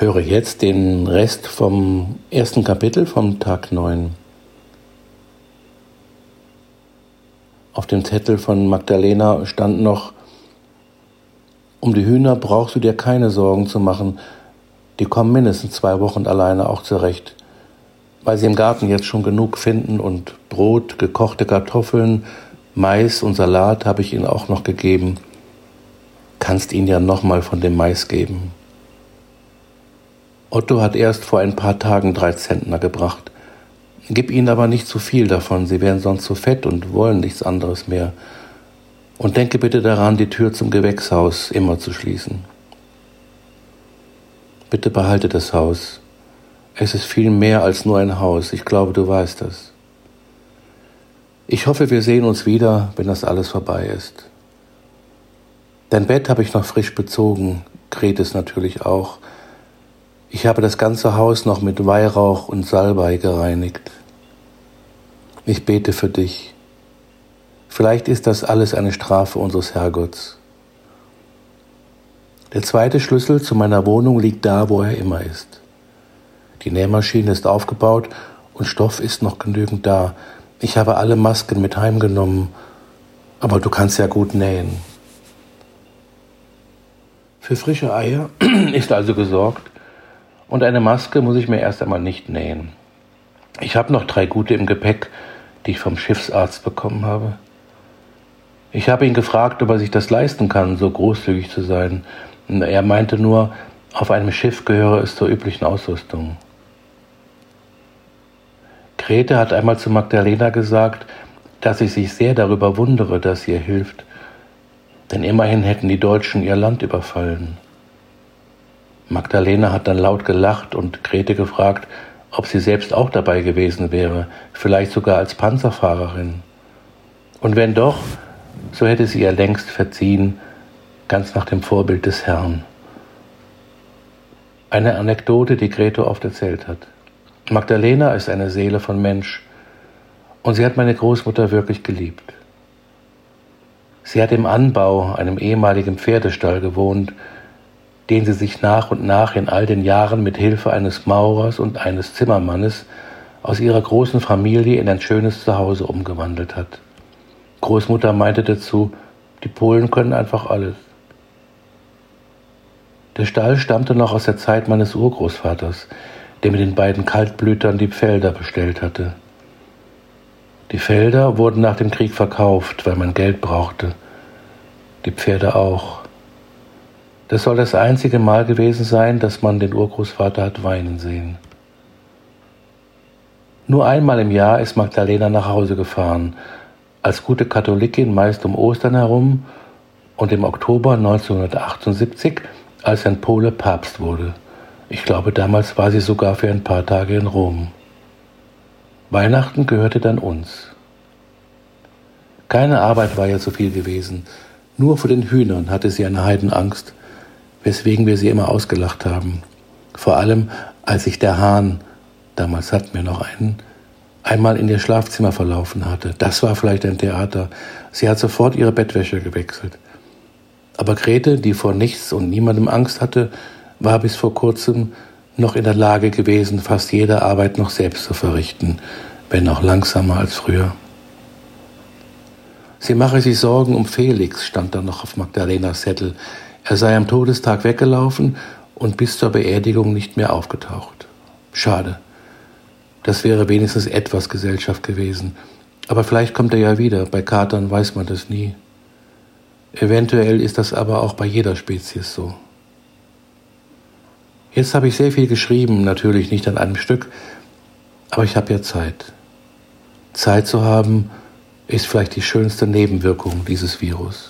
Höre jetzt den Rest vom ersten Kapitel vom Tag 9. Auf dem Zettel von Magdalena stand noch, um die Hühner brauchst du dir keine Sorgen zu machen, die kommen mindestens zwei Wochen alleine auch zurecht, weil sie im Garten jetzt schon genug finden und Brot, gekochte Kartoffeln, Mais und Salat habe ich ihnen auch noch gegeben. Kannst ihnen ja nochmal von dem Mais geben. Otto hat erst vor ein paar Tagen drei Zentner gebracht. Gib ihnen aber nicht zu viel davon, sie werden sonst zu fett und wollen nichts anderes mehr. Und denke bitte daran, die Tür zum Gewächshaus immer zu schließen. Bitte behalte das Haus. Es ist viel mehr als nur ein Haus, ich glaube, du weißt das. Ich hoffe, wir sehen uns wieder, wenn das alles vorbei ist. Dein Bett habe ich noch frisch bezogen, Gretes natürlich auch. Ich habe das ganze Haus noch mit Weihrauch und Salbei gereinigt. Ich bete für dich. Vielleicht ist das alles eine Strafe unseres Herrgotts. Der zweite Schlüssel zu meiner Wohnung liegt da, wo er immer ist. Die Nähmaschine ist aufgebaut und Stoff ist noch genügend da. Ich habe alle Masken mit heimgenommen, aber du kannst ja gut nähen. Für frische Eier ist also gesorgt und eine Maske muss ich mir erst einmal nicht nähen. Ich habe noch drei gute im Gepäck, die ich vom Schiffsarzt bekommen habe. Ich habe ihn gefragt, ob er sich das leisten kann, so großzügig zu sein. Er meinte nur, auf einem Schiff gehöre es zur üblichen Ausrüstung. Grete hat einmal zu Magdalena gesagt, dass ich sich sehr darüber wundere, dass sie ihr hilft, denn immerhin hätten die Deutschen ihr Land überfallen. Magdalena hat dann laut gelacht und Grete gefragt, ob sie selbst auch dabei gewesen wäre, vielleicht sogar als Panzerfahrerin. Und wenn doch, so hätte sie ihr längst verziehen, ganz nach dem Vorbild des Herrn. Eine Anekdote, die Grete oft erzählt hat. Magdalena ist eine Seele von Mensch und sie hat meine Großmutter wirklich geliebt. Sie hat im Anbau, einem ehemaligen Pferdestall gewohnt, den sie sich nach und nach in all den Jahren mit Hilfe eines Maurers und eines Zimmermannes aus ihrer großen Familie in ein schönes Zuhause umgewandelt hat. Großmutter meinte dazu, die Polen können einfach alles. Der Stall stammte noch aus der Zeit meines Urgroßvaters, der mit den beiden Kaltblütern die Felder bestellt hatte. Die Felder wurden nach dem Krieg verkauft, weil man Geld brauchte. Die Pferde auch. Das soll das einzige Mal gewesen sein, dass man den Urgroßvater hat weinen sehen. Nur einmal im Jahr ist Magdalena nach Hause gefahren, als gute Katholikin meist um Ostern herum und im Oktober 1978, als ein Pole Papst wurde. Ich glaube, damals war sie sogar für ein paar Tage in Rom. Weihnachten gehörte dann uns. Keine Arbeit war ja so viel gewesen. Nur vor den Hühnern hatte sie eine Heidenangst, weswegen wir sie immer ausgelacht haben. Vor allem, als sich der Hahn, damals hatten wir noch einen, einmal in ihr Schlafzimmer verlaufen hatte. Das war vielleicht ein Theater. Sie hat sofort ihre Bettwäsche gewechselt. Aber Grete, die vor nichts und niemandem Angst hatte, war bis vor kurzem noch in der Lage gewesen, fast jede Arbeit noch selbst zu verrichten, wenn auch langsamer als früher. Sie mache sich Sorgen um Felix, stand da noch auf Magdalenas Zettel. Er sei am Todestag weggelaufen und bis zur Beerdigung nicht mehr aufgetaucht. Schade. Das wäre wenigstens etwas Gesellschaft gewesen. Aber vielleicht kommt er ja wieder. Bei Katern weiß man das nie. Eventuell ist das aber auch bei jeder Spezies so. Jetzt habe ich sehr viel geschrieben, natürlich nicht an einem Stück, aber ich habe ja Zeit. Zeit zu haben ist vielleicht die schönste Nebenwirkung dieses Virus.